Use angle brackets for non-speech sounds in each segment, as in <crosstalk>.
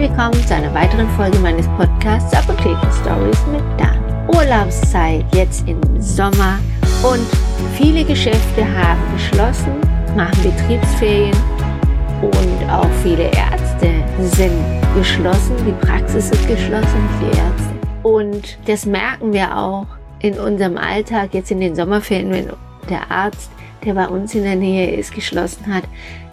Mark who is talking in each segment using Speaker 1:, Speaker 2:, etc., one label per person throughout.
Speaker 1: willkommen zu einer weiteren Folge meines Podcasts Apotheken Stories mit Dan. Urlaubszeit jetzt im Sommer und viele Geschäfte haben geschlossen, machen Betriebsferien und auch viele Ärzte sind geschlossen, die Praxis ist geschlossen für Ärzte. Und das merken wir auch in unserem Alltag jetzt in den Sommerferien, wenn der Arzt, der bei uns in der Nähe ist, geschlossen hat,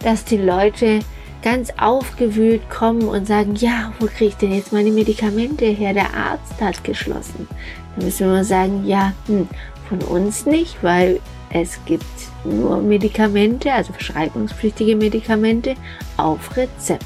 Speaker 1: dass die Leute ganz aufgewühlt kommen und sagen, ja, wo kriege ich denn jetzt meine Medikamente her? Der Arzt hat geschlossen. Dann müssen wir mal sagen, ja, hm, von uns nicht, weil es gibt nur Medikamente, also verschreibungspflichtige Medikamente auf Rezept.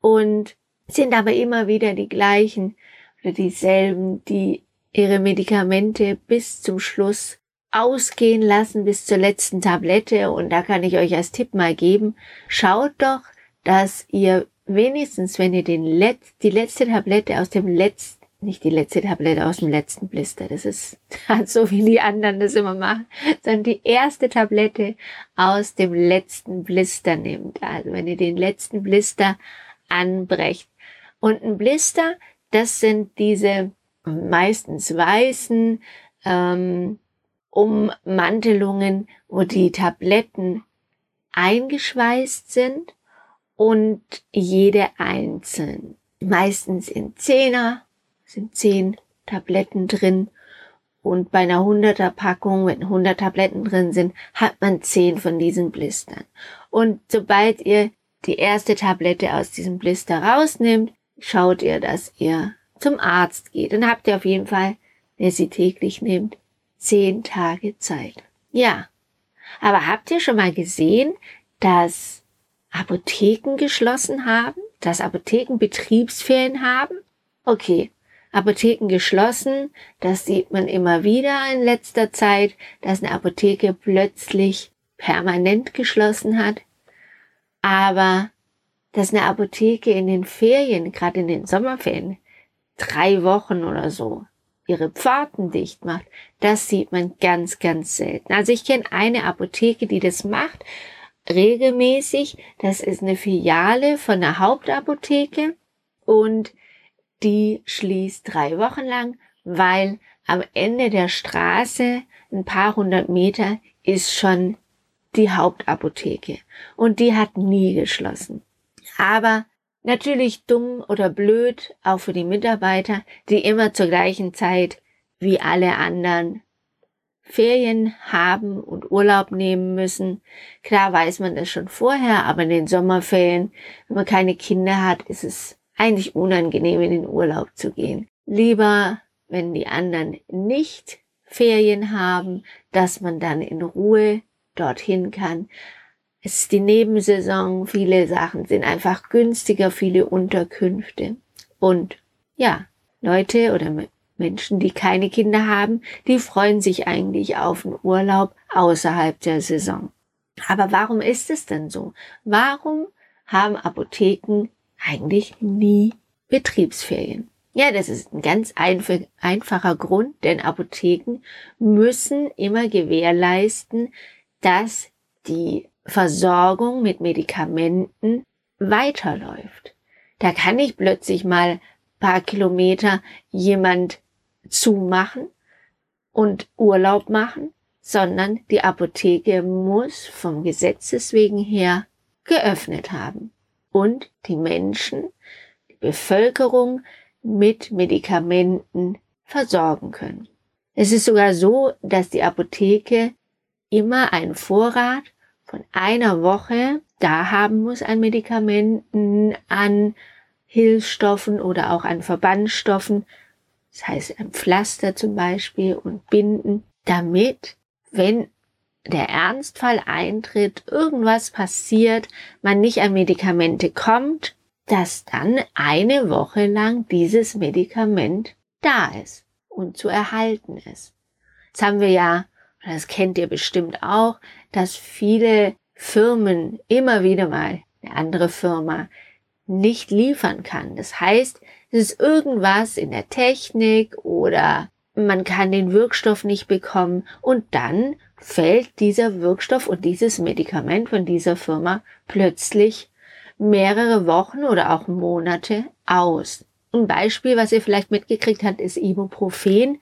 Speaker 1: Und sind aber immer wieder die gleichen oder dieselben, die ihre Medikamente bis zum Schluss ausgehen lassen bis zur letzten Tablette und da kann ich euch als Tipp mal geben, schaut doch, dass ihr wenigstens, wenn ihr den Let die letzte Tablette aus dem letzten, nicht die letzte Tablette aus dem letzten Blister, das ist halt <laughs> so wie die anderen das immer machen, sondern die erste Tablette aus dem letzten Blister nimmt. Also wenn ihr den letzten Blister anbrecht. Und ein Blister, das sind diese meistens weißen, ähm, Ummantelungen, wo die Tabletten eingeschweißt sind und jede einzeln. Meistens in Zehner sind zehn Tabletten drin und bei einer 100er Packung, wenn 100 Tabletten drin sind, hat man zehn von diesen Blistern. Und sobald ihr die erste Tablette aus diesem Blister rausnimmt, schaut ihr, dass ihr zum Arzt geht. Dann habt ihr auf jeden Fall, wenn ihr sie täglich nehmt, zehn Tage Zeit. Ja, aber habt ihr schon mal gesehen, dass Apotheken geschlossen haben, dass Apotheken Betriebsferien haben? Okay, Apotheken geschlossen, das sieht man immer wieder in letzter Zeit, dass eine Apotheke plötzlich permanent geschlossen hat. Aber dass eine Apotheke in den Ferien, gerade in den Sommerferien, drei Wochen oder so, ihre Pforten dicht macht, das sieht man ganz, ganz selten. Also ich kenne eine Apotheke, die das macht, regelmäßig. Das ist eine Filiale von der Hauptapotheke und die schließt drei Wochen lang, weil am Ende der Straße, ein paar hundert Meter, ist schon die Hauptapotheke und die hat nie geschlossen. Aber Natürlich dumm oder blöd, auch für die Mitarbeiter, die immer zur gleichen Zeit wie alle anderen Ferien haben und Urlaub nehmen müssen. Klar weiß man das schon vorher, aber in den Sommerferien, wenn man keine Kinder hat, ist es eigentlich unangenehm, in den Urlaub zu gehen. Lieber, wenn die anderen nicht Ferien haben, dass man dann in Ruhe dorthin kann, es ist die Nebensaison, viele Sachen sind einfach günstiger, viele Unterkünfte. Und ja, Leute oder Menschen, die keine Kinder haben, die freuen sich eigentlich auf einen Urlaub außerhalb der Saison. Aber warum ist es denn so? Warum haben Apotheken eigentlich nie Betriebsferien? Ja, das ist ein ganz einfacher Grund, denn Apotheken müssen immer gewährleisten, dass die Versorgung mit Medikamenten weiterläuft. Da kann nicht plötzlich mal paar Kilometer jemand zumachen und Urlaub machen, sondern die Apotheke muss vom Gesetzes wegen her geöffnet haben und die Menschen, die Bevölkerung mit Medikamenten versorgen können. Es ist sogar so, dass die Apotheke immer einen Vorrat von einer Woche da haben muss an Medikamenten, an Hilfsstoffen oder auch an Verbandstoffen, das heißt ein Pflaster zum Beispiel und Binden, damit, wenn der Ernstfall eintritt, irgendwas passiert, man nicht an Medikamente kommt, dass dann eine Woche lang dieses Medikament da ist und zu erhalten ist. Das haben wir ja das kennt ihr bestimmt auch, dass viele Firmen immer wieder mal eine andere Firma nicht liefern kann. Das heißt, es ist irgendwas in der Technik oder man kann den Wirkstoff nicht bekommen und dann fällt dieser Wirkstoff und dieses Medikament von dieser Firma plötzlich mehrere Wochen oder auch Monate aus. Ein Beispiel, was ihr vielleicht mitgekriegt habt, ist Ibuprofen.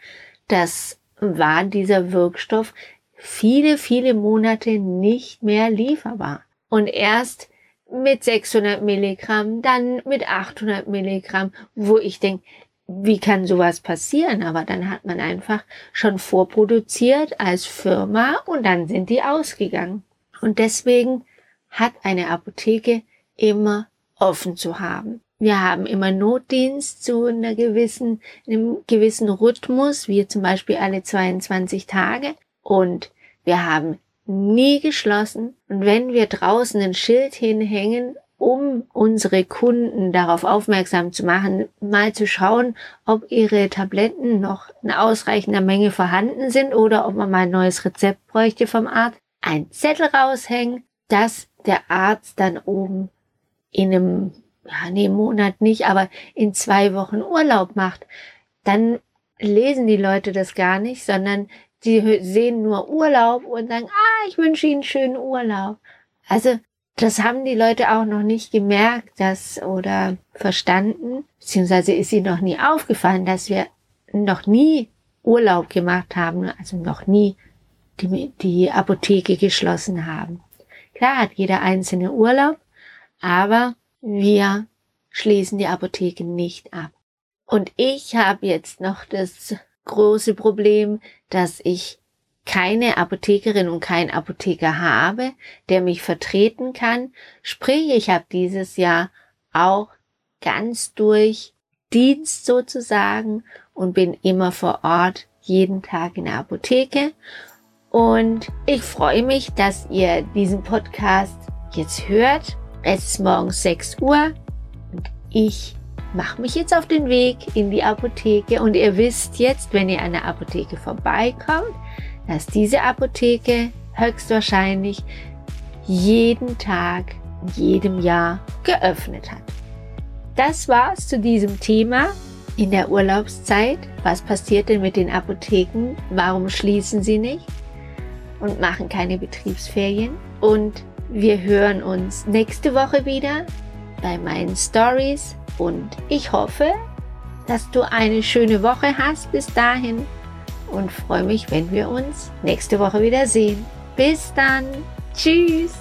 Speaker 1: Das war dieser Wirkstoff viele, viele Monate nicht mehr lieferbar. Und erst mit 600 Milligramm, dann mit 800 Milligramm, wo ich denke, wie kann sowas passieren? Aber dann hat man einfach schon vorproduziert als Firma und dann sind die ausgegangen. Und deswegen hat eine Apotheke immer offen zu haben. Wir haben immer Notdienst zu einer gewissen, einem gewissen Rhythmus, wie zum Beispiel alle 22 Tage. Und wir haben nie geschlossen. Und wenn wir draußen ein Schild hinhängen, um unsere Kunden darauf aufmerksam zu machen, mal zu schauen, ob ihre Tabletten noch in ausreichender Menge vorhanden sind oder ob man mal ein neues Rezept bräuchte vom Arzt, ein Zettel raushängen, dass der Arzt dann oben in einem, ja, nee, Monat nicht, aber in zwei Wochen Urlaub macht, dann lesen die Leute das gar nicht, sondern die sehen nur Urlaub und sagen, ah, ich wünsche Ihnen schönen Urlaub. Also das haben die Leute auch noch nicht gemerkt, dass oder verstanden, beziehungsweise ist ihnen noch nie aufgefallen, dass wir noch nie Urlaub gemacht haben, also noch nie die, die Apotheke geschlossen haben. Klar hat jeder einzelne Urlaub, aber wir schließen die Apotheke nicht ab. Und ich habe jetzt noch das große Problem, dass ich keine Apothekerin und kein Apotheker habe, der mich vertreten kann. Sprich, ich habe dieses Jahr auch ganz durch Dienst sozusagen und bin immer vor Ort jeden Tag in der Apotheke. Und ich freue mich, dass ihr diesen Podcast jetzt hört. Es ist morgens 6 Uhr und ich mache mich jetzt auf den Weg in die Apotheke und ihr wisst jetzt, wenn ihr an der Apotheke vorbeikommt, dass diese Apotheke höchstwahrscheinlich jeden Tag jedem Jahr geöffnet hat. Das war's zu diesem Thema in der Urlaubszeit. Was passiert denn mit den Apotheken? Warum schließen sie nicht und machen keine Betriebsferien? Und wir hören uns nächste Woche wieder bei meinen Stories und ich hoffe, dass du eine schöne Woche hast bis dahin und freue mich, wenn wir uns nächste Woche wieder sehen. Bis dann. Tschüss.